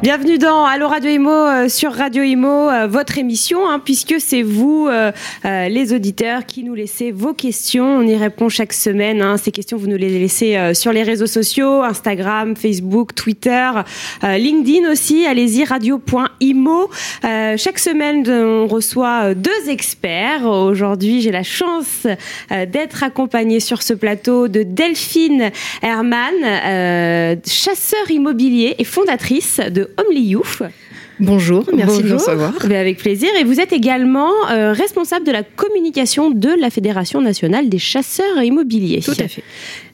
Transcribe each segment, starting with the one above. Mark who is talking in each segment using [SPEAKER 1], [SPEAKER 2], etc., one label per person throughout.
[SPEAKER 1] Bienvenue dans Allo Radio Imo euh, sur Radio Imo, euh, votre émission, hein, puisque c'est vous, euh, les auditeurs, qui nous laissez vos questions. On y répond chaque semaine. Hein. Ces questions, vous nous les laissez sur les réseaux sociaux, Instagram, Facebook, Twitter, LinkedIn aussi. Allez-y, radio.imo. chaque semaine, on reçoit deux experts. Aujourd'hui, j'ai la chance d'être accompagnée sur ce plateau de Delphine Herman, chasseur immobilier et fondatrice de Omli Youf.
[SPEAKER 2] Bonjour, merci de nous recevoir.
[SPEAKER 1] Avec plaisir. Et vous êtes également euh, responsable de la communication de la Fédération nationale des chasseurs immobiliers.
[SPEAKER 2] Tout à fait.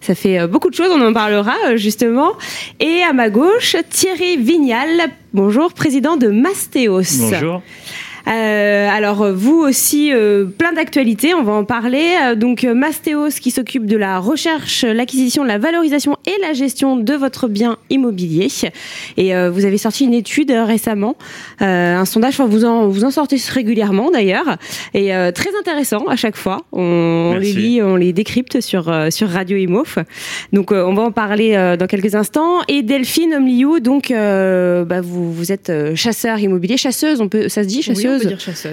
[SPEAKER 1] Ça fait euh, beaucoup de choses, on en parlera euh, justement. Et à ma gauche, Thierry Vignal. Bonjour, président de Mastéos.
[SPEAKER 3] Bonjour.
[SPEAKER 1] Euh, alors vous aussi, euh, plein d'actualités, on va en parler. Euh, donc Mastéos qui s'occupe de la recherche, l'acquisition, la valorisation et la gestion de votre bien immobilier. Et vous avez sorti une étude récemment, un sondage, enfin, vous en vous en sortez régulièrement d'ailleurs, et très intéressant à chaque fois. On, les lit, on les décrypte sur sur Radio Imof. Donc on va en parler dans quelques instants. Et Delphine Omliou, donc bah, vous vous êtes chasseur immobilier, chasseuse, on peut, ça se dit chasseuse?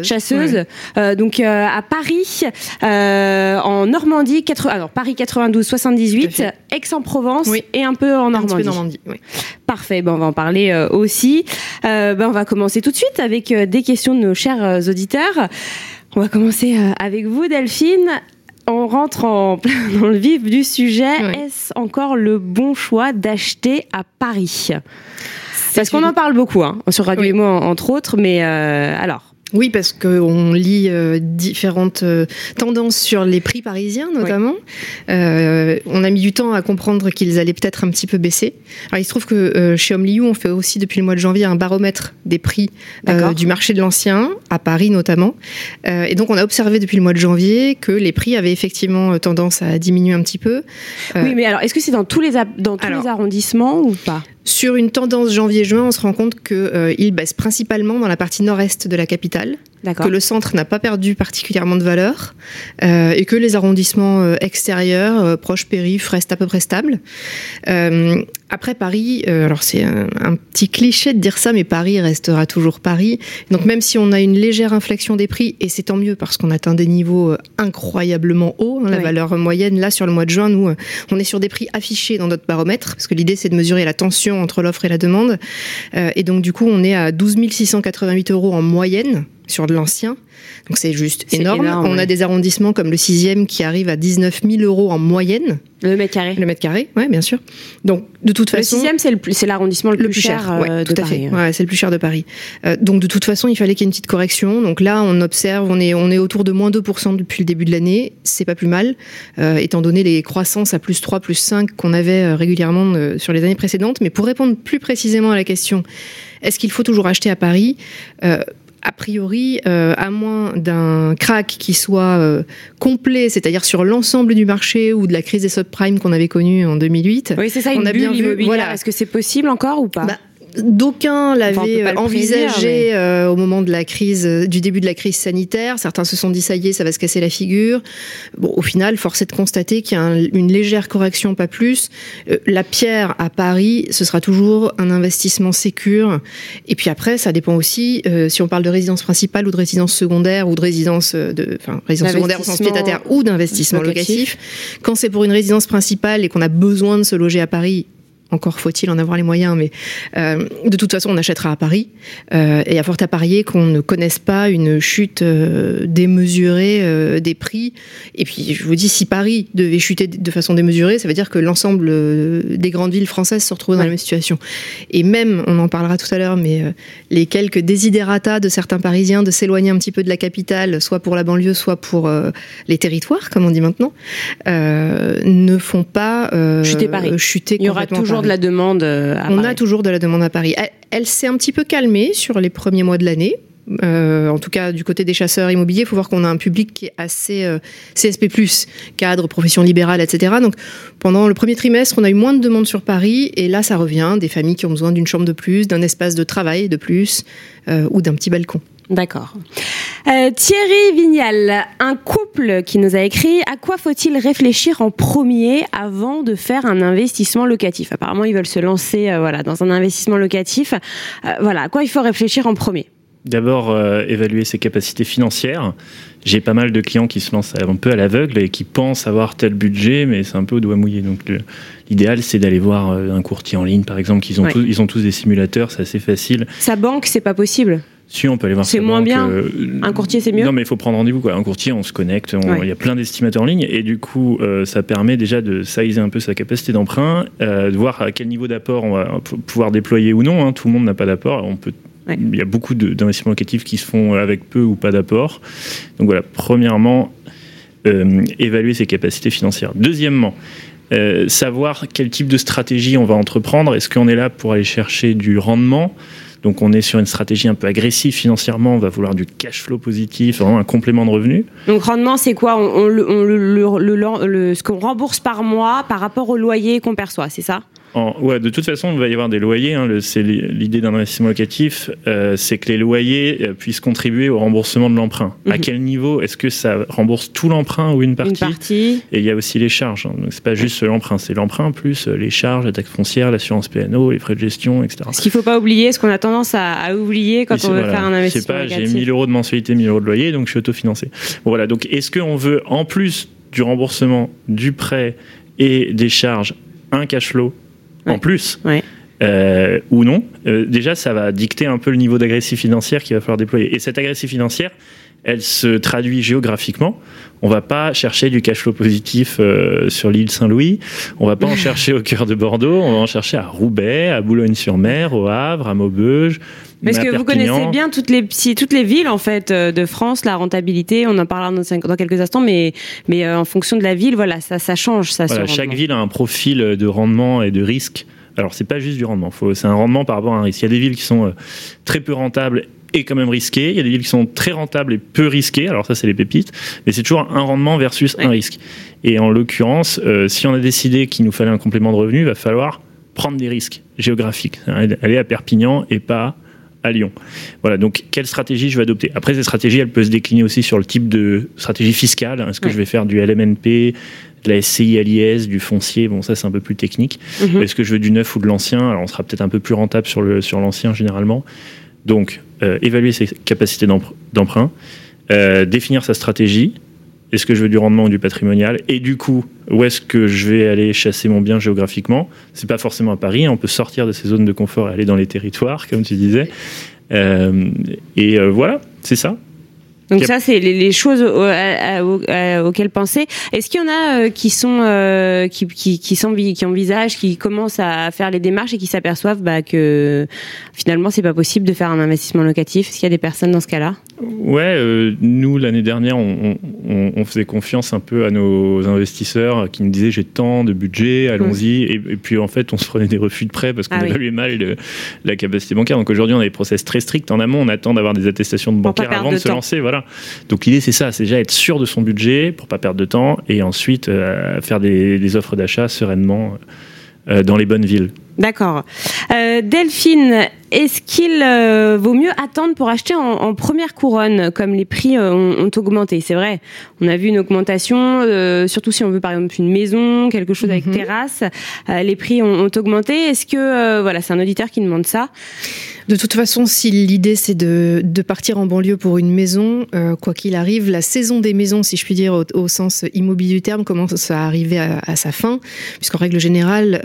[SPEAKER 1] Chasseuse. Euh, donc euh, à Paris, euh, en Normandie, alors Paris 92, 78, Aix-en-Provence et un peu en Normandie.
[SPEAKER 2] Normandie
[SPEAKER 1] Parfait, bon, on va en parler aussi. Ben, on va commencer tout de suite avec des questions de nos chers auditeurs. On va commencer avec vous, Delphine. On rentre en dans le vif du sujet. Est-ce encore le bon choix d'acheter à Paris? Parce qu'on en parle beaucoup hein, sur Radio Emo entre autres, mais alors
[SPEAKER 2] oui, parce qu'on lit euh, différentes euh, tendances sur les prix parisiens, notamment. Euh, on a mis du temps à comprendre qu'ils allaient peut-être un petit peu baisser. Alors, il se trouve que chez Homliou, on fait aussi depuis le mois de janvier un baromètre des prix du marché de l'ancien, à Paris notamment. et donc, on a observé depuis le mois de janvier que les prix avaient effectivement tendance à diminuer un petit peu.
[SPEAKER 1] oui, mais alors, est-ce que c'est dans tous les, dans tous les arrondissements ou pas?
[SPEAKER 2] Sur une tendance janvier-juin, on se rend compte qu'il euh, baisse principalement dans la partie nord-est de la capitale, que le centre n'a pas perdu particulièrement de valeur euh, et que les arrondissements euh, extérieurs, euh, proches périphes, restent à peu près stables. Euh, après Paris, euh, alors c'est un, un, petit cliché de dire ça, mais Paris restera toujours Paris. Donc même si on a une légère inflexion des prix, et c'est tant mieux parce qu'on atteint des niveaux incroyablement hauts, hein, la valeur moyenne là sur le mois de juin, nous on est sur des prix affichés dans notre baromètre, parce que l'idée c'est de mesurer la tension entre l'offre et la demande. et donc du coup on est à 12 688 euros en moyenne sur de l'ancien. Donc c'est juste énorme. On a des arrondissements comme le 6e qui arrive à 19 000 euros en moyenne.
[SPEAKER 1] Le mètre carré.
[SPEAKER 2] Le mètre carré, oui, bien sûr. Donc de toute façon.
[SPEAKER 1] Le 6e, c'est l'arrondissement le, plus, cher, cher
[SPEAKER 2] euh,
[SPEAKER 1] tout
[SPEAKER 2] à
[SPEAKER 1] Paris.
[SPEAKER 2] Fait. Ouais, c'est le plus cher de Paris. Euh, donc de toute façon, il fallait qu'il y ait une petite correction. Donc là, on observe, on est, on est autour de moins 2% depuis le début de l'année. C'est pas plus mal, euh, étant donné les croissances à plus 3, plus 5 qu'on avait régulièrement sur les années précédentes. Mais pour répondre plus précisément à la question, est-ce qu'il faut toujours acheter à Paris? A priori, euh, à moins d'un crack qui soit euh, complet, c'est-à-dire sur l'ensemble du marché ou de la crise des subprimes qu'on avait connue en 2008.
[SPEAKER 1] Oui, c'est ça, une on a bulle bien vu. Voilà. Est-ce que c'est possible encore ou pas? Bah,
[SPEAKER 2] D'aucuns l'avaient euh, envisagé euh, au moment de la crise, euh, du début de la crise sanitaire. Certains se sont dit ça y est, ça va se casser la figure. Bon, au final, force est de constater qu'il y a une légère correction, pas plus. la pierre à Paris, ce sera toujours un investissement sécure. Et puis après, ça dépend aussi si on parle de résidence principale ou de résidence secondaire ou de résidence de, enfin, résidence secondaire au sens pied-à-terre ou d'investissement locatif. Quand c'est pour une résidence principale et qu'on a besoin de se loger à Paris, encore faut-il en avoir les moyens, mais euh, de toute façon, on achètera à Paris. Euh, et à fort à parier qu'on ne connaisse pas une chute euh, démesurée des prix. Et puis, je vous dis, si Paris devait chuter de façon démesurée, ça veut dire que l'ensemble des grandes villes françaises se retrouvent dans la même situation. Et même, on en parlera tout à l'heure, mais les quelques désidérata de certains Parisiens de s'éloigner un petit peu de la capitale, soit pour la banlieue, soit pour les territoires, comme on dit maintenant, ne font pas
[SPEAKER 1] chuter Paris.
[SPEAKER 2] Chuter
[SPEAKER 1] Il y aura toujours de la demande euh, à
[SPEAKER 2] On a toujours de la demande à Paris. Elle, s'est un petit peu calmée sur les premiers mois de l'année. Euh, en tout cas du côté des chasseurs immobiliers, il faut voir qu'on a un public qui est assez euh, CSP+, cadre, profession libérale, etc. Donc pendant le premier trimestre, on a eu moins de demandes sur Paris, et là ça revient, des familles qui ont besoin d'une chambre de plus, d'un espace de travail de plus, ou d'un petit balcon.
[SPEAKER 1] D'accord. Euh, Thierry Vignal, un couple qui nous a écrit à quoi faut-il réfléchir en premier avant de faire un investissement locatif? Apparemment, ils veulent se lancer euh, voilà, dans un investissement locatif. Euh, voilà, à quoi il faut réfléchir en premier?
[SPEAKER 3] D'abord, évaluer ses capacités financières. J'ai pas mal de clients qui se lancent un peu à l'aveugle et qui pensent avoir tel budget, mais c'est un peu au doigt mouillé. Donc, l'idéal, c'est d'aller voir un courtier en ligne, par exemple, qu'ils ont, tous, ils ont tous des simulateurs, c'est assez facile.
[SPEAKER 1] Sa banque, c'est pas possible?
[SPEAKER 3] Si, on peut aller voir.
[SPEAKER 1] C'est moins bien. Euh, un courtier, c'est mieux.
[SPEAKER 3] Non, mais il faut prendre rendez-vous. Quoi. Un courtier, on se connecte. Il y a plein d'estimateurs en ligne. Et du coup, euh, ça permet déjà de sizer un peu sa capacité d'emprunt, euh, de voir à quel niveau d'apport on va pouvoir déployer ou non. Hein. Tout le monde n'a pas d'apport. On peut. Il y a beaucoup d'investissements locatifs qui se font avec peu ou pas d'apport. Donc voilà, premièrement, évaluer ses capacités financières. Deuxièmement, savoir quel type de stratégie on va entreprendre. Est-ce qu'on est là pour aller chercher du rendement? Donc on est sur une stratégie un peu agressive financièrement, on va vouloir du cash flow positif, vraiment un complément de revenu.
[SPEAKER 1] Donc rendement, c'est quoi? On, le, Ce qu'on rembourse par mois par rapport au loyer qu'on perçoit, c'est ça?
[SPEAKER 3] Ouais, de toute façon, il va y avoir des loyers. Hein, c'est l'idée d'un investissement locatif, euh, c'est que les loyers euh, puissent contribuer au remboursement de l'emprunt. À mhm. quel niveau Est-ce que ça rembourse tout l'emprunt ou une partie,
[SPEAKER 1] une partie.
[SPEAKER 3] Et il y a aussi les charges. Hein. Donc c'est pas juste l'emprunt, c'est l'emprunt plus euh, les charges, la taxe foncière, l'assurance PNO, les frais de gestion, etc.
[SPEAKER 1] Ce qu'il faut pas oublier, ce qu'on a tendance à, oublier quand on veut faire un investissement
[SPEAKER 3] locatif. Je sais pas, j'ai 1000 euros de mensualité, 1000 euros de loyer, donc je suis autofinancé. Bon, voilà. Donc est-ce qu'on veut en plus du remboursement du prêt et des charges un cash flow en plus. Euh, ou non, euh, déjà ça va dicter un peu le niveau d'agressif financière qu'il va falloir déployer. Et cette agressif financière, elle se traduit géographiquement. On va pas chercher du cash flow positif euh, sur l'île Saint-Louis. On va pas en chercher au cœur de Bordeaux. On va en chercher à Roubaix, à Boulogne-sur-Mer, au Havre, à Maubeuge.
[SPEAKER 1] Parce que vous connaissez bien toutes les toutes les villes en fait de France, la rentabilité. On en parlera dans, quelques instants, mais mais en fonction de la ville, voilà, ça ça change. Ça.
[SPEAKER 3] chaque ville a un profil de rendement et de risque alors, c'est pas juste du rendement, c'est un rendement par rapport à un risque. Il y a des villes qui sont euh, très peu rentables et quand même risquées. Il y a des villes qui sont très rentables et peu risquées. Alors, ça, c'est les pépites. Mais c'est toujours un rendement versus un risque. Et en l'occurrence, euh, si on a décidé qu'il nous fallait un complément de revenu, il va falloir prendre des risques géographiques. Aller à Perpignan et pas à Lyon. Voilà, donc quelle stratégie je vais adopter? Après, cette stratégie, elle peut se décliner aussi sur le type de stratégie fiscale. Est-ce que je vais faire du LMNP de la SCI à l'IS, du foncier, bon ça c'est un peu plus technique. Mhm. Est-ce que je veux du neuf ou de l'ancien? Alors on sera peut-être un peu plus rentable sur le sur l'ancien généralement. Donc euh, évaluer ses capacités d'emprunt, euh, définir sa stratégie. Est-ce que je veux du rendement ou du patrimonial Et du coup, où est-ce que je vais aller chasser mon bien géographiquement C'est pas forcément à Paris. On peut sortir de ces zones de confort et aller dans les territoires, comme tu disais. Euh, et voilà, c'est ça.
[SPEAKER 1] Donc ça, c'est les, choses auxquelles penser. Est-ce qu'il y en a euh, qui sont euh, qui, qui, qui, qui envisagent, qui commencent à faire les démarches et qui s'aperçoivent bah, que finalement c'est pas possible de faire un investissement locatif? Est-ce qu'il y a des personnes dans ce cas-là?
[SPEAKER 3] Ouais, euh, nous l'année dernière, on, faisait confiance un peu à nos investisseurs qui nous disaient j'ai tant de budget, allons-y. Et, puis en fait, on se prenait des refus de prêt parce qu'on ah évaluait mal la capacité bancaire. Donc aujourd'hui, on a des process très stricts. En amont, on attend d'avoir des attestations de bancaire avant de, se lancer. Voilà. Donc l'idée, c'est ça, c'est déjà être sûr de son budget pour pas perdre de temps et ensuite euh, faire des, offres d'achat sereinement euh, dans les bonnes villes.
[SPEAKER 1] D'accord. Euh, Delphine, est-ce qu'il euh, vaut mieux attendre pour acheter en, première couronne, comme les prix euh, ont, augmenté? C'est vrai, on a vu une augmentation, surtout si on veut par exemple une maison, quelque chose avec mhm. terrasse, les prix ont, augmenté. Est-ce que, voilà, c'est un auditeur qui demande ça?
[SPEAKER 2] De toute façon, si l'idée c'est de, partir en banlieue pour une maison, quoi qu'il arrive, la saison des maisons, si je puis dire au, sens immobilier du terme, commence à arriver à, à sa fin, puisqu'en règle générale,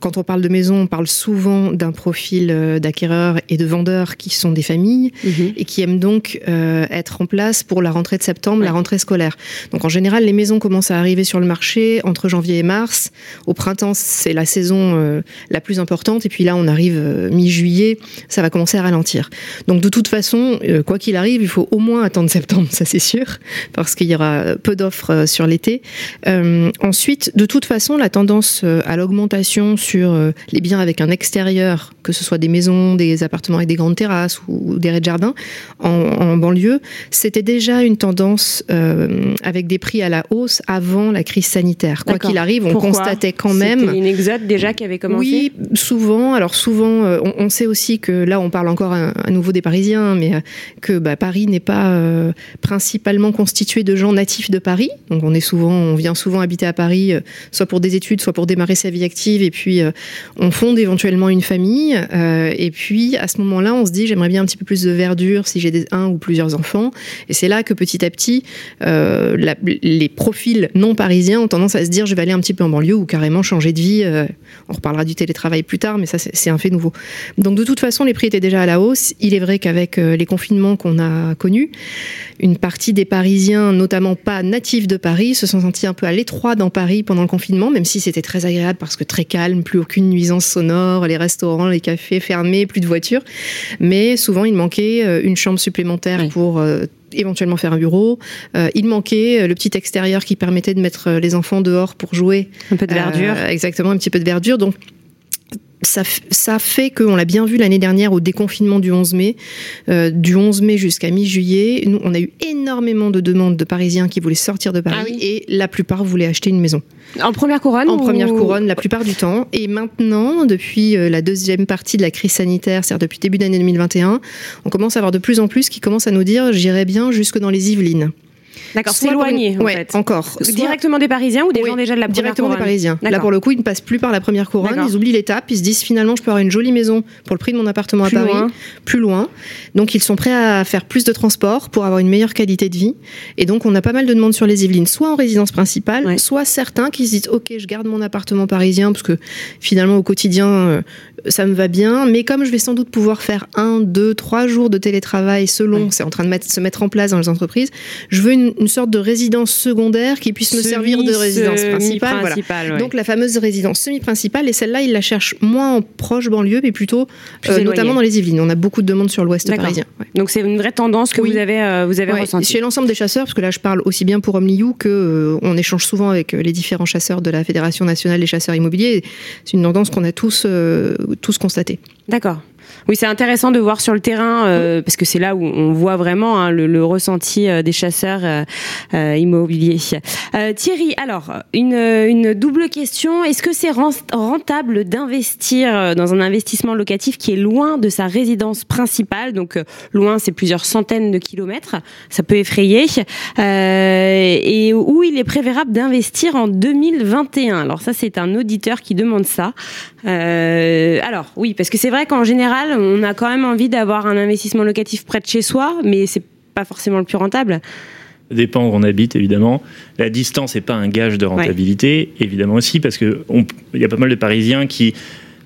[SPEAKER 2] quand on parle de maison, on parle souvent d'un profil euh, d'acquéreurs et de vendeurs qui sont des familles mhm. et qui aiment donc euh, être en place pour la rentrée de septembre, la rentrée scolaire. Donc en général, les maisons commencent à arriver sur le marché entre janvier et mars. Au printemps, c'est la saison euh, la plus importante et puis là, on arrive mi-juillet, ça va commencer à ralentir. Donc de toute façon, quoi qu'il arrive, il faut au moins attendre septembre, ça c'est sûr, parce qu'il y aura peu d'offres sur l'été. ensuite, de toute façon, la tendance à l'augmentation sur les biens avec un extérieur, que ce soit des maisons, des appartements avec des grandes terrasses ou, des rez-de-jardin en, banlieue, c'était déjà une tendance euh, avec des prix à la hausse avant la crise sanitaire. Quoi qu'il arrive, on constatait quand même.
[SPEAKER 1] C'était une exode déjà qui avait commencé.
[SPEAKER 2] Oui, souvent. Alors souvent, euh, on, sait aussi que là, on parle encore à, nouveau des Parisiens, mais euh, que bah, Paris n'est pas principalement constitué de gens natifs de Paris. Donc on est souvent, on vient souvent habiter à Paris, soit pour des études, soit pour démarrer sa vie active, et puis on fonde éventuellement une famille. et puis à ce moment-là, on se dit, j'aimerais bien un petit peu plus de verdure si j'ai un ou plusieurs enfants. Et c'est là que petit à petit, euh, les profils non parisiens ont tendance à se dire je vais aller un petit peu en banlieue ou carrément changer de vie. Euh, on reparlera du télétravail plus tard, mais ça c'est un fait nouveau. Donc de toute façon, les prix étaient déjà à la hausse. Il est vrai qu'avec euh, les confinements qu'on a connus, une partie des Parisiens, notamment pas natifs de Paris, se sont sentis un peu à l'étroit dans Paris pendant le confinement, même si c'était très agréable parce que très calme, plus aucune nuisance sonore, les restaurants, les cafés fermés, plus de voitures. Mais souvent, il manquait une chambre supplémentaire pour euh, éventuellement faire un bureau. Euh, il manquait euh, le petit extérieur qui permettait de mettre les enfants dehors pour jouer.
[SPEAKER 1] Un peu de verdure.
[SPEAKER 2] exactement, un petit peu de verdure. Donc ça, ça, fait qu'on l'a bien vu l'année dernière au déconfinement du 11 mai, euh, du 11 mai jusqu'à mi-juillet, nous on a eu énormément de demandes de Parisiens qui voulaient sortir de Paris ah et la plupart voulaient acheter une maison.
[SPEAKER 1] En première couronne
[SPEAKER 2] En première couronne la plupart du temps. Et maintenant, depuis euh, la deuxième partie de la crise sanitaire, c'est-à-dire depuis début d'année 2021, on commence à avoir de plus en plus qui commencent à nous dire j'irai bien jusque dans les Yvelines.
[SPEAKER 1] D'accord, s'éloigner en fait.
[SPEAKER 2] encore.
[SPEAKER 1] Directement des Parisiens ou des gens déjà de la première
[SPEAKER 2] Directement des Parisiens. Là pour le coup, ils ne passent plus par la première couronne, ils oublient l'étape, ils se disent finalement je peux avoir une jolie maison pour le prix de mon appartement à Paris, plus loin. Donc ils sont prêts à faire plus de transport pour avoir une meilleure qualité de vie. Et donc on a pas mal de demandes sur les Yvelines, soit en résidence principale, soit certains qui se disent ok je garde mon appartement parisien parce que finalement au quotidien euh, ça me va bien, mais comme je vais sans doute pouvoir faire un, deux, trois jours de télétravail selon, c'est en train de se mettre en place dans les entreprises, je veux une, sorte de résidence secondaire qui puisse me servir de résidence principale. Donc la fameuse résidence semi-principale, et celle-là, ils la cherchent moins en proche banlieue, mais plutôt euh, notamment dans les Yvelines. On a beaucoup de demandes sur l'ouest parisien.
[SPEAKER 1] Donc c'est une vraie tendance que vous avez, euh, vous avez ressentie.
[SPEAKER 2] Chez l'ensemble des chasseurs, parce que là je parle aussi bien pour Omliou que euh, on échange souvent avec les différents chasseurs de la Fédération nationale des chasseurs immobiliers. C'est une tendance qu'on a tous tous constater.
[SPEAKER 1] D'accord. Oui, c'est intéressant de voir sur le terrain euh, parce que c'est là où on voit vraiment hein, le, ressenti euh, des chasseurs euh, immobiliers. Thierry, alors une, double question est-ce que c'est rentable d'investir dans un investissement locatif qui est loin de sa résidence principale? Donc loin, c'est plusieurs centaines de kilomètres. Ça peut effrayer. et où il est préférable d'investir en 2021 Alors ça, c'est un auditeur qui demande ça. alors oui, parce que c'est vrai qu'en général on a quand même envie d'avoir un investissement locatif près de chez soi, mais c'est pas forcément le plus rentable.
[SPEAKER 3] Ça dépend où on habite, évidemment. La distance n'est pas un gage de rentabilité, évidemment aussi, parce qu'il y a pas mal de Parisiens qui,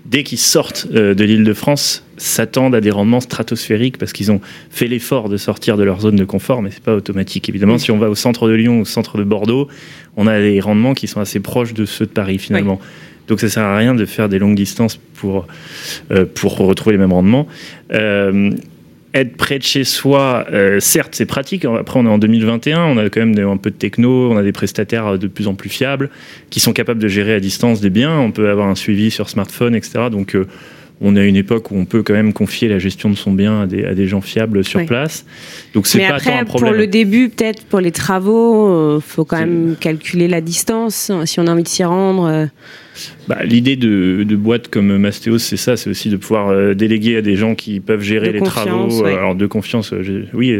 [SPEAKER 3] dès qu'ils sortent euh, de l'île de France, s'attendent à des rendements stratosphériques parce qu'ils ont fait l'effort de sortir de leur zone de confort, mais c'est pas automatique. Évidemment, si on va au centre de Lyon ou au centre de Bordeaux, on a des rendements qui sont assez proches de ceux de Paris, finalement. Donc ça sert à rien de faire des longues distances pour, euh, pour retrouver les mêmes rendements. Euh, être près de chez soi, euh, certes, c'est pratique. Après, on est en 2021, on a quand même un peu de techno, on a des prestataires de plus en plus fiables qui sont capables de gérer à distance des biens. On peut avoir un suivi sur smartphone, etc. Donc, on est à une époque où on peut quand même confier la gestion de son bien à des, à des gens fiables sur place.
[SPEAKER 1] Donc c'est pas tant un problème. Pour le début, peut-être pour les travaux, il euh, faut quand même calculer la distance si on a envie de s'y rendre. Euh.
[SPEAKER 3] Bah, L'idée de, de boîtes comme Mastéos, c'est ça, c'est aussi de pouvoir euh, déléguer à des gens qui peuvent gérer les travaux. Alors de confiance, oui,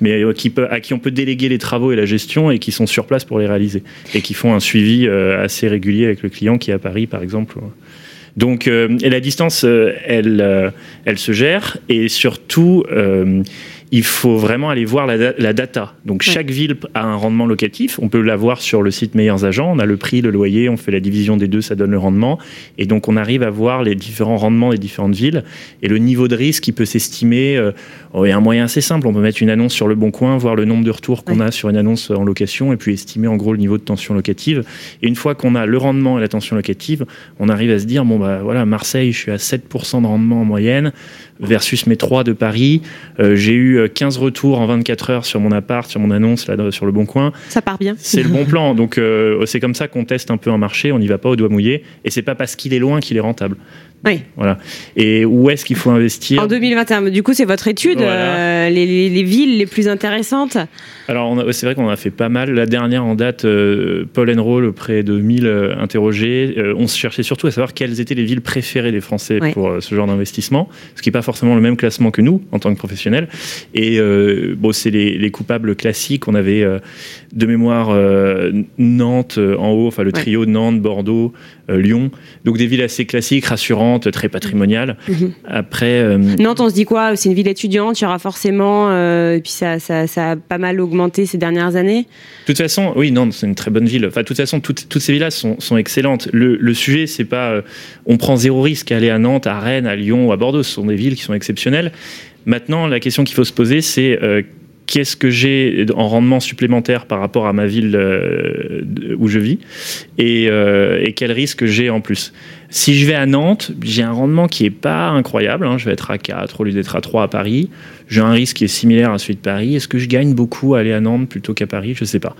[SPEAKER 3] mais qui peut, à qui on peut déléguer les travaux et la gestion et qui sont sur place pour les réaliser et qui font un suivi assez régulier avec le client qui est à Paris, par exemple. Donc, euh, la distance, euh, elle, euh, elle se gère. Et surtout, il faut vraiment aller voir la, data. Donc chaque ville a un rendement locatif. On peut l'avoir sur le site Meilleurs Agents. On a le prix, le loyer, on fait la division des deux, ça donne le rendement. Et donc on arrive à voir les différents rendements des différentes villes et le niveau de risque qui peut s'estimer. Euh, est un moyen assez simple. On peut mettre une annonce sur le bon coin, voir le nombre de retours qu'on a sur une annonce en location et puis estimer en gros le niveau de tension locative. Et une fois qu'on a le rendement et la tension locative, on arrive à se dire bon bah voilà Marseille, je suis à 7% de rendement en moyenne versus mes 3 de Paris. Euh, j'ai eu eu 15 retours en 24 heures sur mon appart, sur mon annonce là sur le bon coin.
[SPEAKER 1] Ça part bien.
[SPEAKER 3] C'est le bon plan. Donc c'est comme ça qu'on teste un peu un marché. On n'y va pas au doigt mouillé. Et c'est pas parce qu'il est loin qu'il est rentable.
[SPEAKER 1] Oui.
[SPEAKER 3] Voilà. Et où est-ce qu'il faut investir
[SPEAKER 1] En 2021. Du coup, c'est votre étude, euh, les, villes les plus intéressantes
[SPEAKER 3] Alors, c'est vrai qu'on a fait pas mal. La dernière en date, euh, Paul Enroll, auprès de 1000 euh, interrogés, on se cherchait surtout à savoir quelles étaient les villes préférées des Français pour ce genre d'investissement, ce qui n'est pas forcément le même classement que nous, en tant que professionnels. Et bon, c'est les, les, coupables classiques. On avait de mémoire Nantes en haut, enfin le trio Nantes, Bordeaux, Lyon. Donc des villes assez classiques, rassurantes très patrimoniale. Mhm. Après.
[SPEAKER 1] Euh, Nantes, on se dit quoi? C'est une ville étudiante, il y aura forcément. Euh, et puis ça, ça, a pas mal augmenté ces dernières années.
[SPEAKER 3] De toute façon, oui, Nantes, c'est une très bonne ville. Enfin, de toute façon, toutes, toutes ces villes-là sont, sont, excellentes. Le, le sujet, c'est pas. Euh, on prend zéro risque à aller à Nantes, à Rennes, à Lyon ou à Bordeaux. Ce sont des villes qui sont exceptionnelles. Maintenant, la question qu'il faut se poser, c'est qu'est-ce que j'ai en rendement supplémentaire par rapport à ma ville où je vis et, et quel risque j'ai en plus. Si je vais à Nantes, j'ai un rendement qui est pas incroyable. Hein. Je vais être à 4 au lieu d'être à 3 à Paris. J'ai un risque qui est similaire à celui de Paris. Est-ce que je gagne beaucoup à aller à Nantes plutôt qu'à Paris? Je ne sais pas.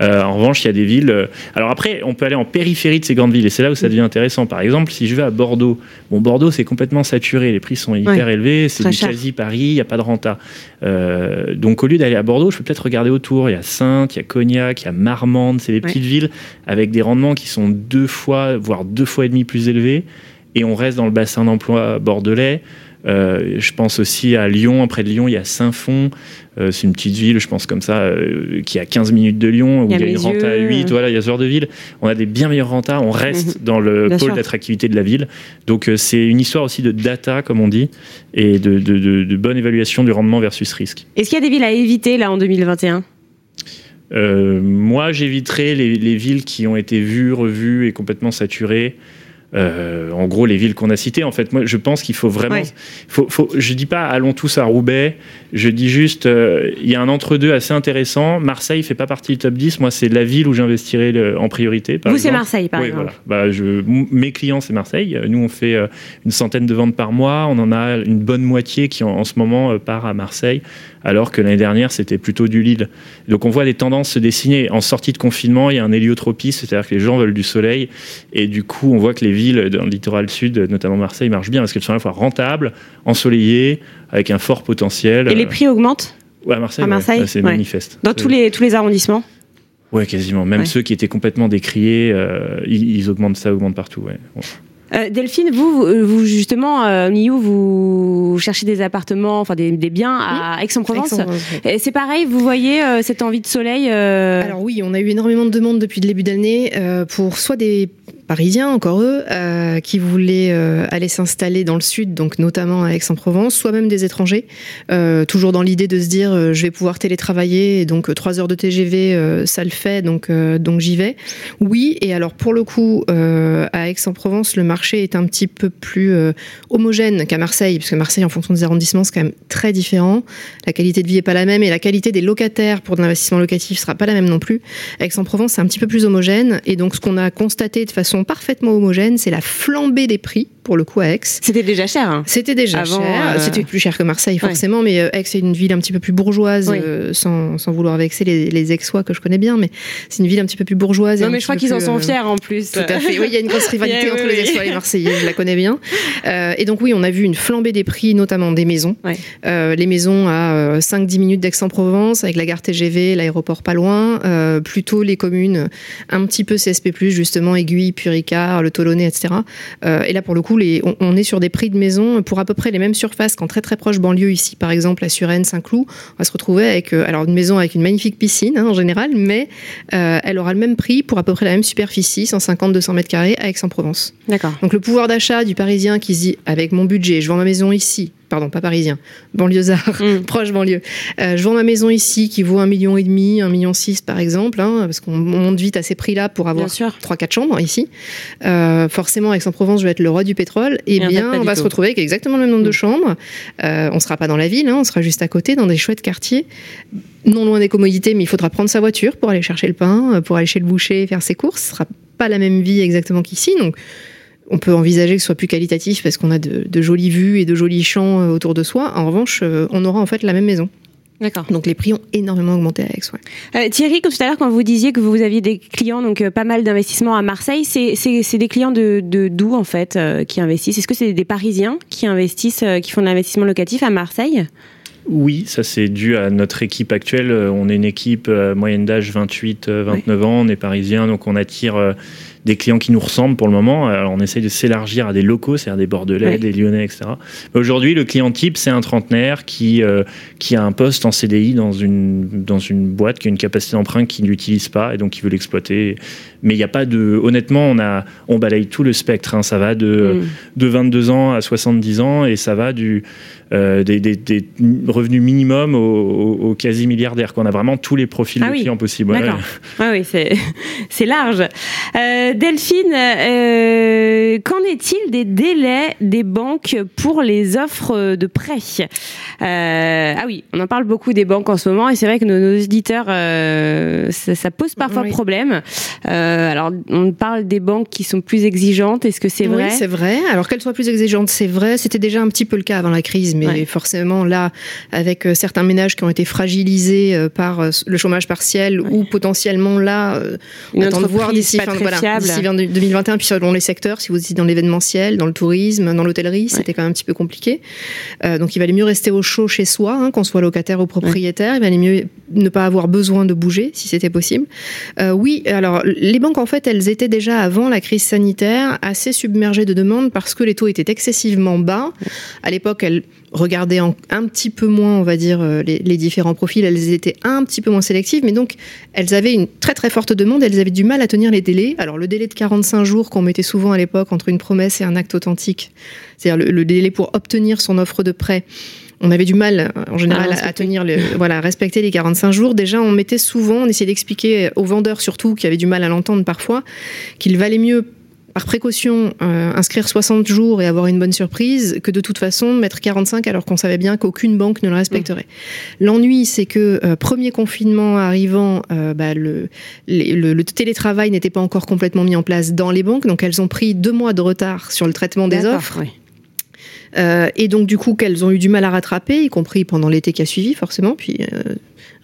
[SPEAKER 3] Euh, en revanche, il y a des villes. Euh, alors après, on peut aller en périphérie de ces grandes villes et c'est là où ça devient intéressant. Par exemple, si je vais à Bordeaux, bon, Bordeaux c'est complètement saturé. Les prix sont hyper élevés. C'est du quasi Paris. Il n'y a pas de renta. Euh, donc au lieu d'aller à Bordeaux, je peux peut-être regarder autour. Il y a Sainte, il y a Cognac, il y a Marmande. C'est des petites villes avec des rendements qui sont deux fois, voire deux fois et demi plus élevés. Et on reste dans le bassin d'emploi bordelais. Euh, je pense aussi à Lyon. Près de Lyon, il y a Saint-Fond. Euh, c'est une petite ville, je pense comme ça, euh, qui est à 15 minutes de Lyon, où il y a, une renta à 8. Voilà, il y a ce genre de ville. On a des bien meilleurs rentas. On reste mhm. dans le pôle d'attractivité de la ville. Donc, c'est une histoire aussi de data, comme on dit, et de, bonne évaluation du rendement versus risque.
[SPEAKER 1] Est-ce qu'il y a des villes à éviter, là, en 2021
[SPEAKER 3] moi, j'éviterais les, les, villes qui ont été vues, revues et complètement saturées. Euh, en gros, les villes qu'on a citées, en fait, moi, je pense qu'il faut vraiment. Faut, faut, je dis pas allons tous à Roubaix. Je dis juste, euh, il y a un entre-deux assez intéressant. Marseille fait pas partie du top 10. Moi, c'est la ville où j'investirai en priorité.
[SPEAKER 1] Vous, c'est Marseille, par oui, Voilà.
[SPEAKER 3] Bah, je, mes clients, c'est Marseille. Nous, on fait euh, une centaine de ventes par mois. On en a une bonne moitié qui, en, en ce moment, part à Marseille alors que l'année dernière, c'était plutôt du Lille. Donc on voit des tendances se dessiner. En sortie de confinement, il y a un héliotropisme, c'est-à-dire que les gens veulent du soleil, et du coup, on voit que les villes dans le littoral sud, notamment Marseille, marchent bien parce qu'elles sont à la fois rentables, ensoleillées, avec un fort potentiel.
[SPEAKER 1] Et les prix augmentent
[SPEAKER 3] Ouais, à Marseille, c'est manifeste.
[SPEAKER 1] Dans tous les, tous les arrondissements
[SPEAKER 3] Ouais, quasiment. Même ceux qui étaient complètement décriés, euh, ils, augmentent, ça augmente partout. Ouais.
[SPEAKER 1] Euh, Delphine, vous, vous, justement, euh, vous cherchez des appartements, enfin des, biens à Aix-en-Provence. C'est pareil, vous voyez euh, cette envie de soleil
[SPEAKER 2] Alors oui, on a eu énormément de demandes depuis le début d'année pour soit des parisiens, encore eux, euh, qui voulaient euh, aller s'installer dans le sud, donc notamment à Aix-en-Provence, soit même des étrangers, euh, toujours dans l'idée de se dire je vais pouvoir télétravailler, donc trois heures de TGV, ça le fait, donc, donc j'y vais. Oui, et alors pour le coup, à Aix-en-Provence, le marché est un petit peu plus homogène qu'à Marseille, parce que Marseille, en fonction des arrondissements, c'est quand même très différent. La qualité de vie est pas la même, et la qualité des locataires pour de l'investissement locatif sera pas la même non plus. Aix-en-Provence, c'est un petit peu plus homogène, et donc ce qu'on a constaté de façon parfaitement homogènes. C'est la flambée des prix, pour le coup, à Aix.
[SPEAKER 1] C'était déjà cher. Hein.
[SPEAKER 2] C'était déjà cher. Euh, C'était plus cher que Marseille, forcément, mais euh, Aix est une ville un petit peu plus bourgeoise, euh, sans, sans, vouloir vexer les, les Aixois que je connais bien, mais c'est une ville un petit peu plus bourgeoise.
[SPEAKER 1] Non, mais je crois qu'ils en sont fiers en plus.
[SPEAKER 2] Tout à fait. Oui, il y a une grosse rivalité entre les Aixois et les Marseillais, je la connais bien. et donc, oui, on a vu une flambée des prix, notamment des maisons. les maisons à 5-10 minutes d'Aix-en-Provence, avec la gare TGV, l'aéroport pas loin. plutôt les communes un petit peu CSP, justement, Aiguille, Puricard, le Tolon etc. Et là, pour le coup, les, on, est sur des prix de maison pour à peu près les mêmes surfaces qu'en très très proche banlieue ici, par exemple à Suresnes, Saint-Cloud. On va se retrouver avec euh, alors une maison avec une magnifique piscine hein, en général, mais euh, elle aura le même prix pour à peu près la même superficie, 150-200 mètres carrés, à Aix-en-Provence.
[SPEAKER 1] D'accord.
[SPEAKER 2] Donc le pouvoir d'achat du Parisien qui se dit avec mon budget, je vends ma maison ici, pardon, pas parisien, banlieusard, mm. proche banlieue. Euh, je vends ma maison ici qui vaut un million et demi, un million six par exemple, hein, parce qu'on monte vite à ces prix-là pour avoir trois quatre chambres ici. Euh, forcément, Aix-en-Provence, je vais être le roi du pétrole. Et, eh bien, on va se retrouver avec exactement le même nombre de mm. chambres. Euh, on sera pas dans la ville, hein, on sera juste à côté, dans des chouettes quartiers non loin des commodités, mais il faudra prendre sa voiture pour aller chercher le pain, pour aller chez le boucher et faire ses courses. Ce sera pas la même vie exactement qu'ici. Donc, on peut envisager que ce soit plus qualitatif parce qu'on a de, jolies vues et de jolis champs euh, autour de soi. En revanche, euh, on aura en fait la même maison.
[SPEAKER 1] D'accord.
[SPEAKER 2] Donc les prix ont énormément augmenté à Aix.
[SPEAKER 1] Ouais. Euh, Thierry, tout à l'heure, quand vous disiez que vous aviez des clients, donc euh, pas mal d'investissements à Marseille, c'est des clients de d'où en fait euh, qui investissent? Est-ce que c'est des Parisiens qui investissent, euh, qui font de l'investissement locatif à Marseille?
[SPEAKER 3] Oui, ça c'est dû à notre équipe actuelle. On est une équipe moyenne d'âge 28-29 ans, on est parisien, donc on attire des clients qui nous ressemblent pour le moment. Alors on essaye de s'élargir à des locaux, c'est-à-dire des Bordelais, des Lyonnais, etc. Aujourd'hui, le client type, c'est un trentenaire qui, euh, qui a un poste en CDI dans une, dans une boîte qui a une capacité d'emprunt qu'il n'utilise pas et donc qui veut l'exploiter. Mais il n'y a pas de. Honnêtement, on, a, on balaye tout le spectre. Hein. Ça va de, mm. de 22 ans à 70 ans et ça va du, euh, des, des, des, revenus minimum aux, quasi milliardaires. Qu'on a vraiment tous les profils
[SPEAKER 1] ah
[SPEAKER 3] de clients possibles.
[SPEAKER 1] D'accord. Ah oui, c'est large. Euh, Delphine, euh, qu'en est-il des délais des banques pour les offres de prêt euh, Ah oui, on en parle beaucoup des banques en ce moment et c'est vrai que nos, auditeurs, euh, ça, ça, pose parfois problème. Euh, alors, on parle des banques qui sont plus exigeantes. Est-ce que c'est vrai?
[SPEAKER 2] Oui, c'est vrai. Alors qu'elles soient plus exigeantes, c'est vrai. C'était déjà un petit peu le cas avant la crise, mais forcément là, avec certains ménages qui ont été fragilisés par le chômage partiel ou potentiellement là,
[SPEAKER 1] on attend de voir d'ici
[SPEAKER 2] fin, voilà, 2021, puis selon les secteurs, si vous êtes dans l'événementiel, dans le tourisme, dans l'hôtellerie, c'était quand même un petit peu compliqué. Euh, donc il valait mieux rester au chaud chez soi, hein, qu'on soit locataire ou propriétaire. Il valait mieux ne pas avoir besoin de bouger, si c'était possible. Euh, oui, alors les banques, en fait, elles étaient déjà avant la crise sanitaire assez submergées de demandes parce que les taux étaient excessivement bas. À l'époque, elles regardaient un petit peu moins, on va dire, euh, les, les, différents profils. Elles étaient un petit peu moins sélectives, mais donc elles avaient une très très forte demande. Elles avaient du mal à tenir les délais. Alors le délai de 45 jours qu'on mettait souvent à l'époque entre une promesse et un acte authentique, c'est-à-dire le, délai pour obtenir son offre de prêt, on avait du mal en général à, tenir le, voilà, respecter les 45 jours. Déjà, on mettait souvent, on essayait d'expliquer aux vendeurs surtout qui avaient du mal à l'entendre parfois, qu'il valait mieux par précaution, euh, inscrire 60 jours et avoir une bonne surprise que de toute façon mettre 45 alors qu'on savait bien qu'aucune banque ne le respecterait. Mmh. L'ennui, c'est que euh, premier confinement arrivant, euh, bah, le, le, télétravail n'était pas encore complètement mis en place dans les banques, donc elles ont pris deux mois de retard sur le traitement des offres. et donc du coup qu'elles ont eu du mal à rattraper, y compris pendant l'été qui a suivi forcément, puis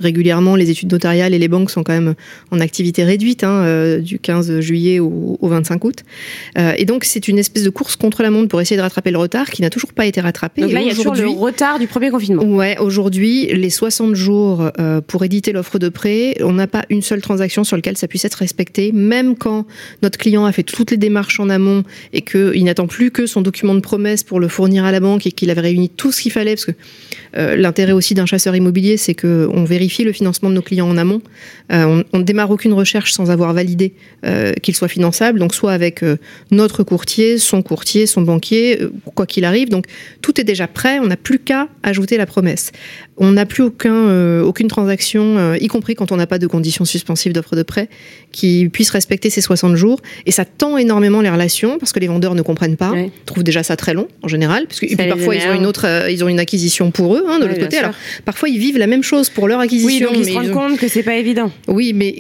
[SPEAKER 2] régulièrement, les études notariales et les banques sont quand même en activité réduite hein, euh, du 15 juillet au, 25 août. Euh, et donc, c'est une espèce de course contre la montre pour essayer de rattraper le retard qui n'a toujours pas été rattrapé.
[SPEAKER 1] Donc là, il y a toujours le retard du premier confinement.
[SPEAKER 2] Ouais, aujourd'hui, les 60 jours euh, pour éditer l'offre de prêt, on n'a pas une seule transaction sur laquelle ça puisse être respecté, même quand notre client a fait toutes les démarches en amont et qu'il n'attend plus que son document de promesse pour le fournir à la banque et qu'il avait réuni tout ce qu'il fallait, parce que l'intérêt aussi d'un chasseur immobilier, c'est qu'on vérifie le financement de nos clients en amont. Euh, on ne démarre aucune recherche sans avoir validé euh, qu'il soit finançable, donc soit avec euh, notre courtier, son courtier, son banquier, quoi qu'il arrive. Donc tout est déjà prêt, on n'a plus qu'à ajouter la promesse. On n'a plus aucun, aucune transaction, y compris quand on n'a pas de conditions suspensives d'offre de prêt, qui puisse respecter ces 60 jours. Et ça tend énormément les relations parce que les vendeurs ne comprennent pas, trouvent déjà ça très long en général, parce que et puis parfois ils ont une autre, ils ont une acquisition pour eux hein, de l'autre côté. Alors parfois ils vivent la même chose pour leur acquisition
[SPEAKER 1] oui, donc ils se rendent compte que c'est pas évident.
[SPEAKER 2] Oui, mais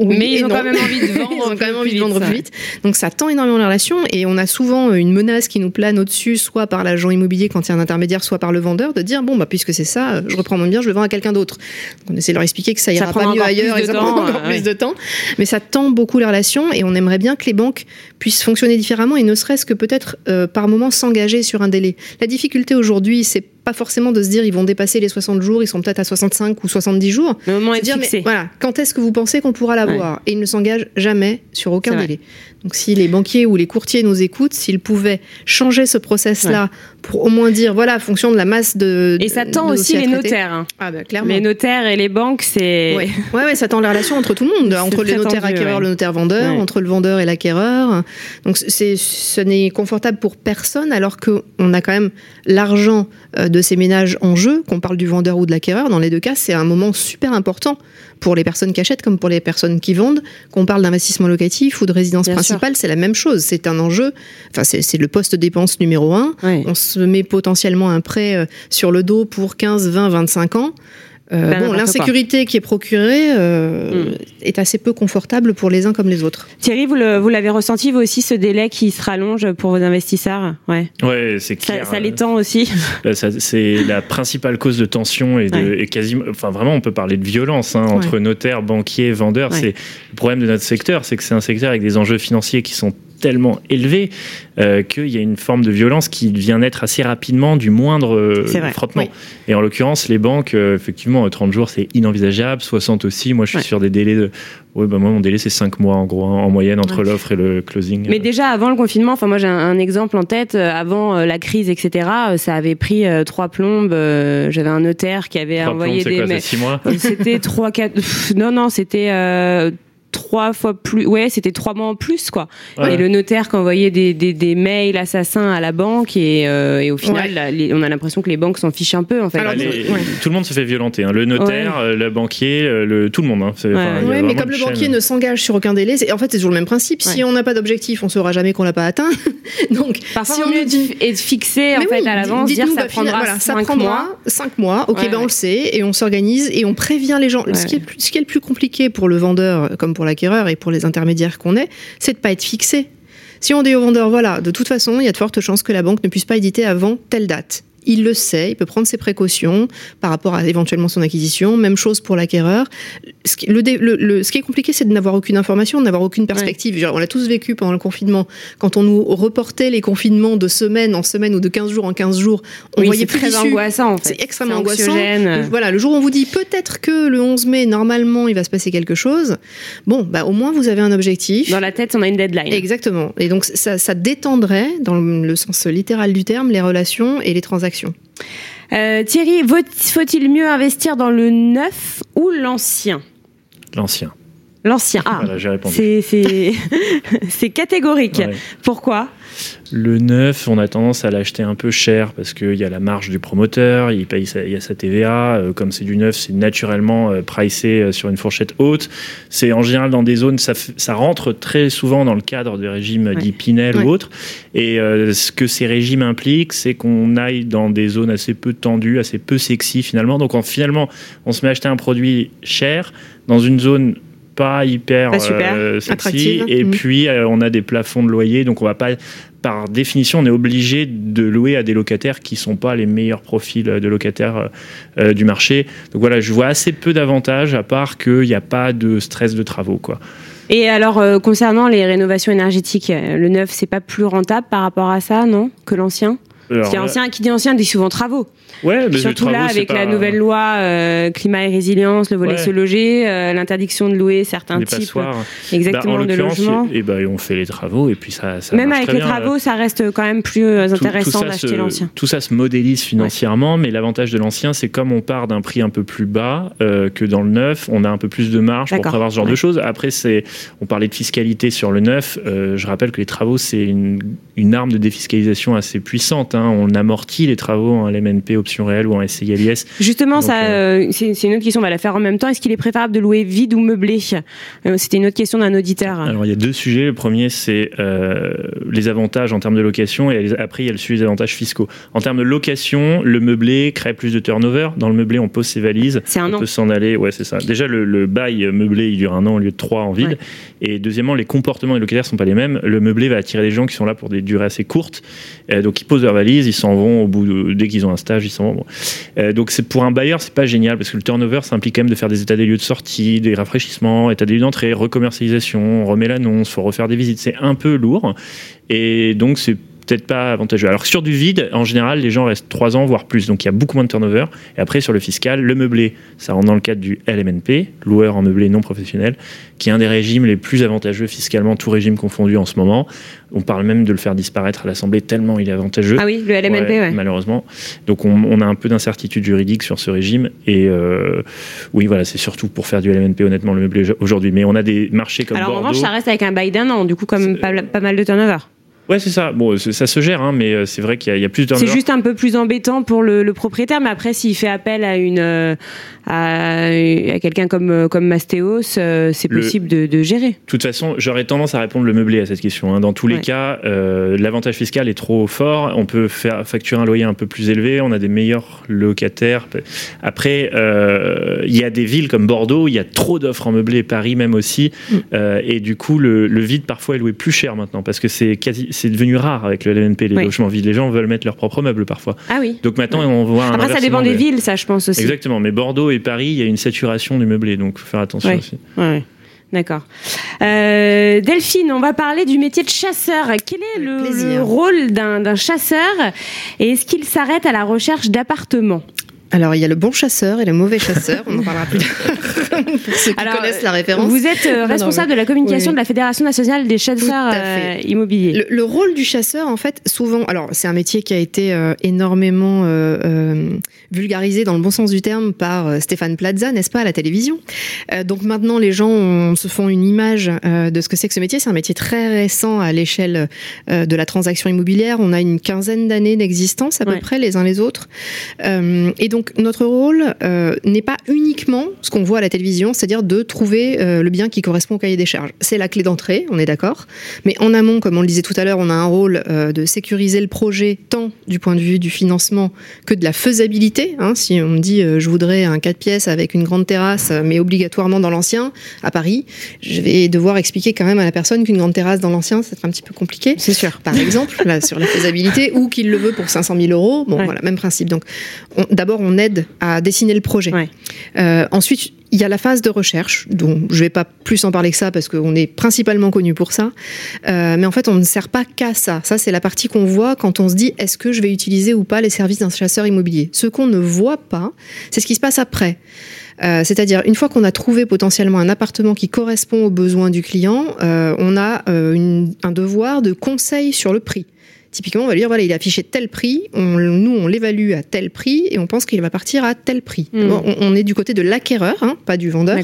[SPEAKER 1] mais ils ont quand même envie de vendre.
[SPEAKER 2] ils ont quand même envie de vendre plus vite. Donc ça tend énormément la relation et on a souvent une menace qui nous plane au-dessus, soit par l'agent immobilier quand il y a un intermédiaire, soit par le vendeur, de dire bon bah puisque c'est ça, je reprends mon bien, je le vends à quelqu'un d'autre. On essaie de leur expliquer que ça ira pas mieux ailleurs et ça prend encore plus de temps. Mais ça tend beaucoup la relation et on aimerait bien que les banques puissent fonctionner différemment et ne serait-ce que peut-être euh, par moment s'engager sur un délai. La difficulté aujourd'hui, c'est pas forcément de se dire ils vont dépasser les 60 jours, ils sont peut-être à 65 ou 70 jours.
[SPEAKER 1] Le moment est
[SPEAKER 2] dire,
[SPEAKER 1] fixé.
[SPEAKER 2] voilà, quand est-ce que vous pensez qu'on pourra l'avoir Et ils ne s'engagent jamais sur aucun délai. Donc si les banquiers ou les courtiers nous écoutent, s'ils pouvaient changer ce process-là pour au moins dire, voilà, fonction de la masse de...
[SPEAKER 1] Et ça tend aussi les notaires. Hein.
[SPEAKER 2] Ah bah, clairement.
[SPEAKER 1] Les notaires et les banques, c'est...
[SPEAKER 2] Ouais. ouais, ça tend la relation entre tout le monde, entre le notaire acquéreur, le notaire vendeur, entre le vendeur et l'acquéreur. Donc c'est, ce n'est confortable pour personne alors qu'on a quand même l'argent euh, de ces ménages en jeu, qu'on parle du vendeur ou de l'acquéreur. Dans les deux cas, c'est un moment super important pour les personnes qui achètent comme pour les personnes qui vendent. Qu'on parle d'investissement locatif ou de résidence principale, c'est la même chose. C'est un enjeu. Enfin, c'est le poste dépense numéro un. On se met potentiellement un prêt euh, sur le dos pour 15, 20, 25 ans. Euh, bon, l'insécurité qui est procurée euh, hmm. est assez peu confortable pour les uns comme les autres.
[SPEAKER 1] Thierry, vous l'avez ressenti vous aussi ce délai qui se rallonge pour vos investisseurs?
[SPEAKER 3] Ouais. Ouais, c'est
[SPEAKER 1] clair. Ça, l'étend aussi.
[SPEAKER 3] c'est la principale cause de tension et, de, quasiment, enfin vraiment, on peut parler de violence hein, entre notaires, banquiers, vendeurs. C'est le problème de notre secteur, c'est que c'est un secteur avec des enjeux financiers qui sont tellement élevé euh, qu'il y a une forme de violence qui vient naître assez rapidement du moindre euh, frottement. Et en l'occurrence, les banques, euh, effectivement, 30 jours, c'est inenvisageable, 60 aussi. Moi, je suis sur des délais de. Oui, bah moi, mon délai, c'est 5 mois en gros, hein, en moyenne, entre l'offre et le closing.
[SPEAKER 1] Mais déjà, avant le confinement, enfin, moi, j'ai un, exemple en tête. Avant la crise, etc., ça avait pris trois plombes. J'avais un notaire qui avait envoyé
[SPEAKER 3] des. 6 mois
[SPEAKER 1] C'était 3, 4. Non, non, c'était trois fois plus. Ouais, c'était trois mois en plus, quoi. Et le notaire qui envoyait des, des, des, mails assassins à la banque et, euh, et au final, on a l'impression que les banques s'en fichent un peu, en fait.
[SPEAKER 3] Tout le monde se fait violenter. Hein. Le notaire, euh, le banquier, euh, le, tout le monde. Hein.
[SPEAKER 2] Oui, mais comme le banquier ne s'engage sur aucun délai, en fait, c'est toujours le même principe. Si on n'a pas d'objectif, on saura jamais qu'on l'a pas atteint. Donc,
[SPEAKER 1] Parfois, si on nous dit et de fixer en fait à l'avance, dire ça bah, prendra voilà, ça mois.
[SPEAKER 2] Cinq mois. Ok, ben on le sait et on s'organise et on prévient les gens. Ce qui, est ce qui est le plus compliqué pour le vendeur, comme pour l'acquéreur et pour les intermédiaires qu'on est, c'est de pas être fixé. Si on dit au vendeur, voilà, de toute façon, il y a de fortes chances que la banque ne puisse pas éditer avant telle date il le sait, il peut prendre ses précautions par rapport à éventuellement son acquisition. Même chose pour l'acquéreur. Ce, qui, est compliqué, c'est de n'avoir aucune information, de n'avoir aucune perspective. On l'a tous vécu pendant le confinement. Quand on nous reportait les confinements de semaine en semaine ou de 15 jours en 15 jours, on voyait plus
[SPEAKER 1] très angoissant. En fait.
[SPEAKER 2] C'est extrêmement angoissant. voilà, le jour où on vous dit peut-être que le 11 mai, normalement, il va se passer quelque chose. Bon, bah, au moins, vous avez un objectif.
[SPEAKER 1] Dans la tête, on a une deadline.
[SPEAKER 2] Exactement. Et donc, ça, ça détendrait, dans le sens littéral du terme, les relations et les transactions
[SPEAKER 1] euh, Thierry, faut-il mieux investir dans le neuf ou l'ancien?
[SPEAKER 3] L'ancien.
[SPEAKER 1] L'ancien. Ah, c'est catégorique. Pourquoi?
[SPEAKER 3] Le neuf, on a tendance à l'acheter un peu cher parce qu'il y a la marge du promoteur, il, paye il y a sa TVA. Euh, comme c'est du neuf, c'est naturellement euh, pricé euh, sur une fourchette haute. C'est en général dans des zones, ça, ça, rentre très souvent dans le cadre des régimes ouais. Pinel ou autres. Et ce que ces régimes impliquent, c'est qu'on aille dans des zones assez peu tendues, assez peu sexy finalement. Donc finalement, on se met à acheter un produit cher dans une zone pas hyper
[SPEAKER 1] euh, sexy.
[SPEAKER 3] Et mm. puis, euh, on a des plafonds de loyer, donc on va pas. Par définition, on est obligé de louer à des locataires qui sont pas les meilleurs profils de locataires euh, du marché. Donc voilà, je vois assez peu d'avantages à part qu'il n'y a pas de stress de travaux, quoi.
[SPEAKER 1] Et alors, concernant les rénovations énergétiques, le neuf, c'est pas plus rentable par rapport à ça, non? Que l'ancien? Qui, ancien, qui dit ancien dit souvent travaux.
[SPEAKER 3] Ouais, mais
[SPEAKER 1] Surtout là, avec la nouvelle loi euh, climat et résilience, le volet se loger, euh, l'interdiction de louer certains types exactement bah, de logements.
[SPEAKER 3] Et, bah, on fait les travaux et puis ça. ça
[SPEAKER 1] même avec les travaux, ça reste quand même plus euh, intéressant d'acheter l'ancien.
[SPEAKER 3] Tout ça se modélise financièrement, mais l'avantage de l'ancien, c'est comme on part d'un prix un peu plus bas que dans le neuf, on a un peu plus de marge pour prévoir ce genre de choses. Après, c'est, on parlait de fiscalité sur le neuf. je rappelle que les travaux, c'est une, une arme de défiscalisation assez puissante. Hein. On amortit les travaux en LMNP option réelle ou en SCILIS.
[SPEAKER 1] Justement, ça, euh, euh, c'est une autre question. On va la faire en même temps. Est-ce qu'il est préférable de louer vide ou meublé? Euh, C'était une autre question d'un auditeur.
[SPEAKER 3] Alors, il y a deux sujets. Le premier, c'est les avantages en termes de location et après, il y a le sujet des avantages fiscaux. En termes de location, le meublé crée plus de turnover. Dans le meublé, on pose ses valises.
[SPEAKER 1] C'est un
[SPEAKER 3] on peut s'en aller. Ouais, c'est ça. Déjà, le, bail meublé, il dure un an au lieu de trois en vide. Et deuxièmement, les comportements des locataires sont pas les mêmes. Le meublé va attirer des gens qui sont là pour des durées assez courtes. donc, ils posent leur valise ils s'en vont au bout de, dès qu'ils ont un stage, ils s'en vont. Euh, donc c'est pour un bailleur, c'est pas génial parce que le turnover, ça implique quand même de faire des états des lieux de sortie, des rafraîchissements, états des lieux d'entrée, recommercialisation, on remet l'annonce, faut refaire des visites, c'est un peu lourd et donc c'est peut-être pas avantageux. Alors sur du vide, en général, les gens restent 3 ans, voire plus. Donc il y a beaucoup moins de turnover. Et après, sur le fiscal, le meublé, ça rentre dans le cadre du LMNP, loueur en meublé non professionnel, qui est un des régimes les plus avantageux fiscalement, tout régime confondu en ce moment. On parle même de le faire disparaître à l'Assemblée tellement il est avantageux.
[SPEAKER 1] Ah oui, le LMNP, ouais,
[SPEAKER 3] Malheureusement. Donc on, a un peu d'incertitude juridique sur ce régime. Et euh, oui, voilà, c'est surtout pour faire du LMNP, honnêtement, le meublé aujourd'hui. Mais on a des marchés comme
[SPEAKER 1] Alors
[SPEAKER 3] en
[SPEAKER 1] revanche, ça reste avec un Biden, du coup, comme pas, pas mal de turnover.
[SPEAKER 3] Ouais, c'est ça. Bon, ça se gère, hein, mais euh, c'est vrai qu'il y, a plus de.
[SPEAKER 1] C'est juste un peu plus embêtant pour le, propriétaire, mais après, s'il fait appel à une euh, à, quelqu'un comme euh, comme Mastéos, c'est possible de, gérer. De
[SPEAKER 3] toute façon, j'aurais tendance à répondre le meublé à cette question. Hein. Dans tous les cas, l'avantage fiscal est trop fort. On peut faire facturer un loyer un peu plus élevé. On a des meilleurs locataires. Après, il y a des villes comme Bordeaux, il y a trop d'offres en meublé, Paris même aussi, mm. et du coup, le, le vide parfois est loué plus cher maintenant parce que c'est quasi c'est devenu rare avec le LNP, les logements vides. Les gens veulent mettre leurs propres meubles parfois.
[SPEAKER 1] Ah oui.
[SPEAKER 3] Donc maintenant, on voit un
[SPEAKER 1] Après, ça dépend des villes, ça, je pense aussi.
[SPEAKER 3] Exactement. Mais Bordeaux et Paris, il y a une saturation du meublé, donc faut faire attention aussi.
[SPEAKER 1] Ouais. D'accord. Euh, Delphine, on va parler du métier de chasseur. Quel est le, rôle d'un chasseur et est-ce qu'il s'arrête à la recherche d'appartements?
[SPEAKER 2] Alors, il y a le bon chasseur et le mauvais chasseur. On en parlera plus tard pour ceux qui connaissent la référence.
[SPEAKER 1] Vous êtes euh, responsable de la communication de la Fédération nationale des chasseurs euh, immobiliers.
[SPEAKER 2] Le, rôle du chasseur, en fait, souvent, alors c'est un métier qui a été euh, énormément vulgarisé dans le bon sens du terme par Stéphane Plaza, n'est-ce pas, à la télévision. donc maintenant, les gens se font une image de ce que c'est que ce métier. C'est un métier très récent à l'échelle de la transaction immobilière. On a une quinzaine d'années d'existence à peu près les uns les autres. et donc donc notre rôle euh, n'est pas uniquement ce qu'on voit à la télévision, c'est-à-dire de trouver euh, le bien qui correspond au cahier des charges. C'est la clé d'entrée, on est d'accord. Mais en amont, comme on le disait tout à l'heure, on a un rôle euh, de sécuriser le projet tant du point de vue du financement que de la faisabilité. Hein. Si on me dit je voudrais un 4 pièces avec une grande terrasse, mais obligatoirement dans l'ancien, à Paris, je vais devoir expliquer quand même à la personne qu'une grande terrasse dans l'ancien, c'est un petit peu compliqué.
[SPEAKER 1] C'est sûr.
[SPEAKER 2] Par exemple, là, sur la faisabilité, ou qu'il le veut pour 500 000 euros. Bon, voilà, même principe. Donc, d'abord, on aide à dessiner le projet. Euh, ensuite, il y a la phase de recherche, dont je ne vais pas plus en parler que ça parce qu'on est principalement connu pour ça. Euh, mais en fait, on ne sert pas qu'à ça. Ça, c'est la partie qu'on voit quand on se dit est-ce que je vais utiliser ou pas les services d'un chasseur immobilier? Ce qu'on ne voit pas, c'est ce qui se passe après. Euh, c'est-à-dire, une fois qu'on a trouvé potentiellement un appartement qui correspond aux besoins du client, on a un devoir de conseil sur le prix. Typiquement, on va lui dire voilà, il a affiché tel prix, nous on l'évalue à tel prix et on pense qu'il va partir à tel prix. Hmm. On, est du côté de l'acquéreur, hein, pas du vendeur.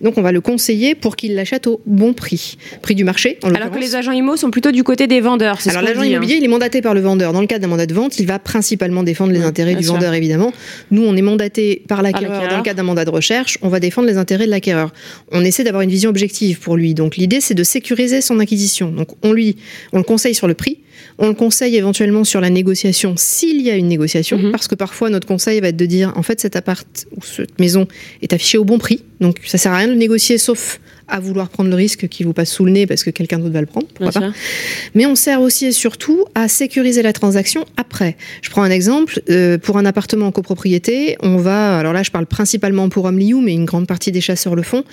[SPEAKER 2] Donc on va le conseiller pour qu'il l'achète au bon prix, prix du marché.
[SPEAKER 1] Alors que les agents IMO sont plutôt du côté des vendeurs.
[SPEAKER 2] Alors l'agent hein. immobilier, il est mandaté par le vendeur. Dans le cadre d'un mandat de vente, il va principalement défendre les intérêts du vendeur, évidemment. Nous, on est mandaté par l'acquéreur dans le cadre d'un mandat de recherche. On va défendre les intérêts de l'acquéreur. On essaie d'avoir une vision objective pour lui. Donc l'idée, c'est de sécuriser son acquisition. Donc on lui, on le conseille sur le prix on le conseille éventuellement sur la négociation s'il y a une négociation, mhm. parce que parfois notre conseil va être de dire en fait cet appart ou cette maison est affichée au bon prix, donc ça sert à rien de négocier sauf à vouloir prendre le risque qu'il vous passe sous le nez parce que quelqu'un d'autre va le prendre. Mais on sert aussi et surtout à sécuriser la transaction après. Je prends un exemple. Euh, pour un appartement en copropriété, on va, alors là je parle principalement pour Amliou, mais une grande partie des chasseurs le font,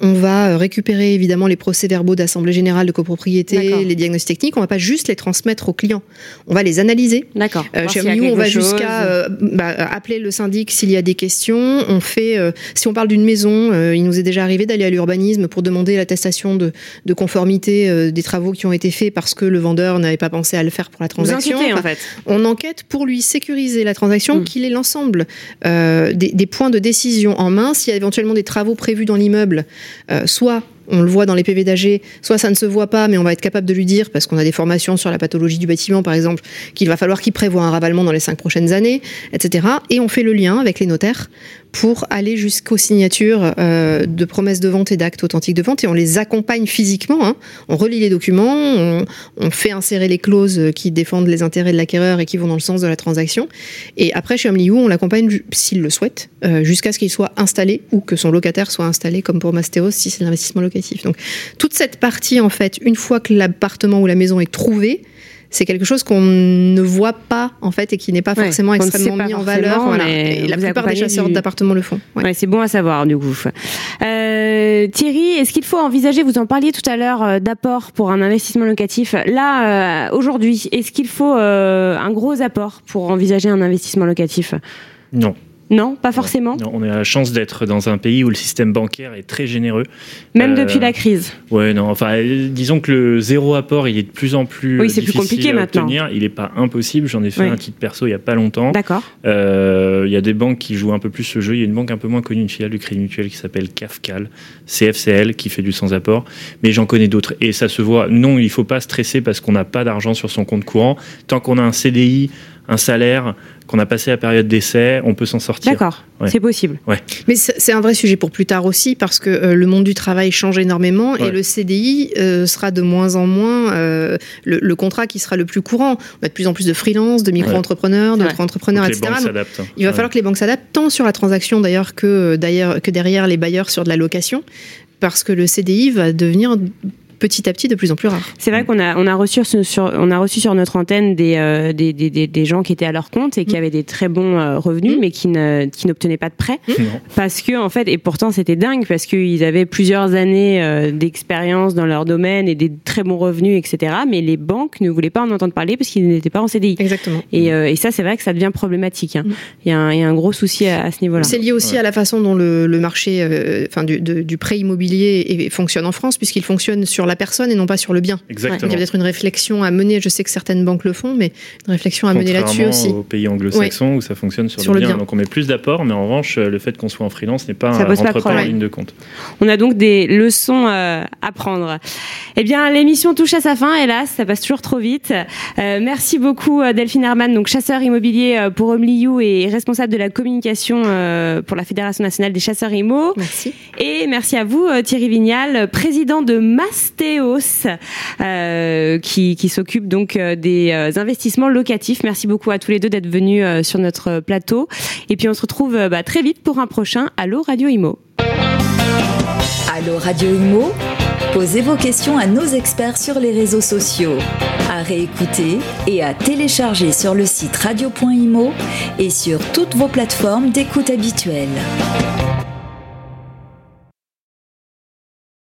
[SPEAKER 2] on va euh, récupérer évidemment les procès-verbaux d'assemblée générale de copropriété, les diagnostics techniques, on va pas juste les transmettre aux clients, on va les analyser.
[SPEAKER 1] D'accord.
[SPEAKER 2] Euh, chez Amliou, on va jusqu'à bah, appeler le syndic s'il y a des questions. On fait, si on parle d'une maison, il nous est déjà arrivé d'aller à l'urbanisme pour demander l'attestation de, conformité euh, des travaux qui ont été faits parce que le vendeur n'avait pas pensé à le faire pour la transaction.
[SPEAKER 1] en fait.
[SPEAKER 2] On enquête pour lui sécuriser la transaction, hmm. qu'il ait l'ensemble euh, des, points de décision en main. S'il y a éventuellement des travaux prévus dans l'immeuble, euh, soit on le voit dans les PV d'AG, soit ça ne se voit pas, mais on va être capable de lui dire, parce qu'on a des formations sur la pathologie du bâtiment, par exemple, qu'il va falloir qu'il prévoit un ravalement dans les cinq prochaines années, etc. Et on fait le lien avec les notaires pour aller jusqu'aux signatures euh, de promesses de vente et d'actes authentiques de vente, et on les accompagne physiquement. Hein. On relie les documents, on, fait insérer les clauses qui défendent les intérêts de l'acquéreur et qui vont dans le sens de la transaction. Et après, chez Amliou, on l'accompagne s'il le souhaite, euh, jusqu'à ce qu'il soit installé ou que son locataire soit installé, comme pour Mastéos, si c'est l'investissement locatif. Donc toute cette partie, en fait, une fois que l'appartement ou la maison est trouvé, c'est quelque chose qu'on ne voit pas en fait et qui n'est pas forcément extrêmement mis en valeur. Et la plupart des chasseurs d'appartements le font.
[SPEAKER 1] Ouais. c'est bon à savoir du coup. Euh, Thierry, est-ce qu'il faut envisager, vous en parliez tout à l'heure, euh, d'apport pour un investissement locatif. Là, euh, aujourd'hui, est-ce qu'il faut un gros apport pour envisager un investissement locatif?
[SPEAKER 3] Non.
[SPEAKER 1] Non, pas forcément.
[SPEAKER 3] on a la chance d'être dans un pays où le système bancaire est très généreux.
[SPEAKER 1] Même euh, depuis la crise.
[SPEAKER 3] Ouais, non. Enfin, disons que le zéro apport, il est de plus en plus.
[SPEAKER 1] Oui, c'est plus compliqué
[SPEAKER 3] à
[SPEAKER 1] maintenant.
[SPEAKER 3] Il n'est pas impossible. J'en ai fait un titre perso il n'y a pas longtemps.
[SPEAKER 1] D'accord.
[SPEAKER 3] Euh, il y a des banques qui jouent un peu plus ce jeu. Il y a une banque un peu moins connue, une filiale du Crédit Mutuel qui s'appelle CAFCAL, CFCL, qui fait du sans apport. Mais j'en connais d'autres. Et ça se voit. Non, il ne faut pas stresser parce qu'on n'a pas d'argent sur son compte courant. Tant qu'on a un CDI, un salaire, qu'on a passé la période d'essai, on peut s'en sortir.
[SPEAKER 1] D'accord, c'est possible.
[SPEAKER 3] Ouais.
[SPEAKER 2] Mais c'est un vrai sujet pour plus tard aussi, parce que euh, le monde du travail change énormément et le CDI euh, sera de moins en moins euh, le, contrat qui sera le plus courant. On a de plus en plus de freelance, de micro-entrepreneurs, d'autres-entrepreneurs, etc. il va falloir que les banques s'adaptent, tant sur la transaction d'ailleurs que, que derrière les bailleurs sur de la location, parce que le CDI va devenir petit à petit de plus en plus rare.
[SPEAKER 1] C'est vrai qu'on a, on a, reçu sur, on a reçu sur notre antenne des, euh, des, des, des, gens qui étaient à leur compte et qui mm. avaient des très bons euh, revenus, mm. mais qui, ne, qui n'obtenaient pas de prêts. Mm. Parce que, en fait, et pourtant c'était dingue, parce qu'ils avaient plusieurs années euh, d'expérience dans leur domaine et des très bons revenus, etc. Mais les banques ne voulaient pas en entendre parler parce qu'ils n'étaient pas en CDI.
[SPEAKER 2] Exactement.
[SPEAKER 1] Et, et ça, c'est vrai que ça devient problématique. Hein. Il, y a un, il, y a un, gros souci à, ce niveau-là.
[SPEAKER 2] C'est lié aussi à la façon dont le, le marché enfin, du, du prêt immobilier fonctionne en France, puisqu'il fonctionne sur la personne et non pas sur le bien.
[SPEAKER 3] Exactement.
[SPEAKER 2] Il y a peut-être une réflexion à mener. Je sais que certaines banques le font, mais une réflexion à mener là-dessus aussi.
[SPEAKER 3] aux pays anglo-saxons où ça fonctionne sur, le, bien. Donc on met plus d'apports, mais en revanche, le fait qu'on soit en freelance n'est pas un rentre en ligne de compte.
[SPEAKER 1] On a donc des leçons euh, à prendre. Eh bien, l'émission touche à sa fin, hélas, ça passe toujours trop vite. Euh, merci beaucoup euh, Delphine Herman, donc chasseur immobilier pour Omliu et responsable de la communication pour la Fédération nationale des chasseurs IMO.
[SPEAKER 2] Merci.
[SPEAKER 1] Et merci à vous Thierry Vignal, président de Mastéos, euh, qui, s'occupe donc euh, des euh, investissements locatifs. Merci beaucoup à tous les deux d'être venus sur notre plateau. Et puis on se retrouve bah, très vite pour un prochain Allo Radio Imo.
[SPEAKER 4] Allo Radio Imo, posez vos questions à nos experts sur les réseaux sociaux. À réécouter et à télécharger sur le site radio.imo et sur toutes vos plateformes d'écoute habituelles.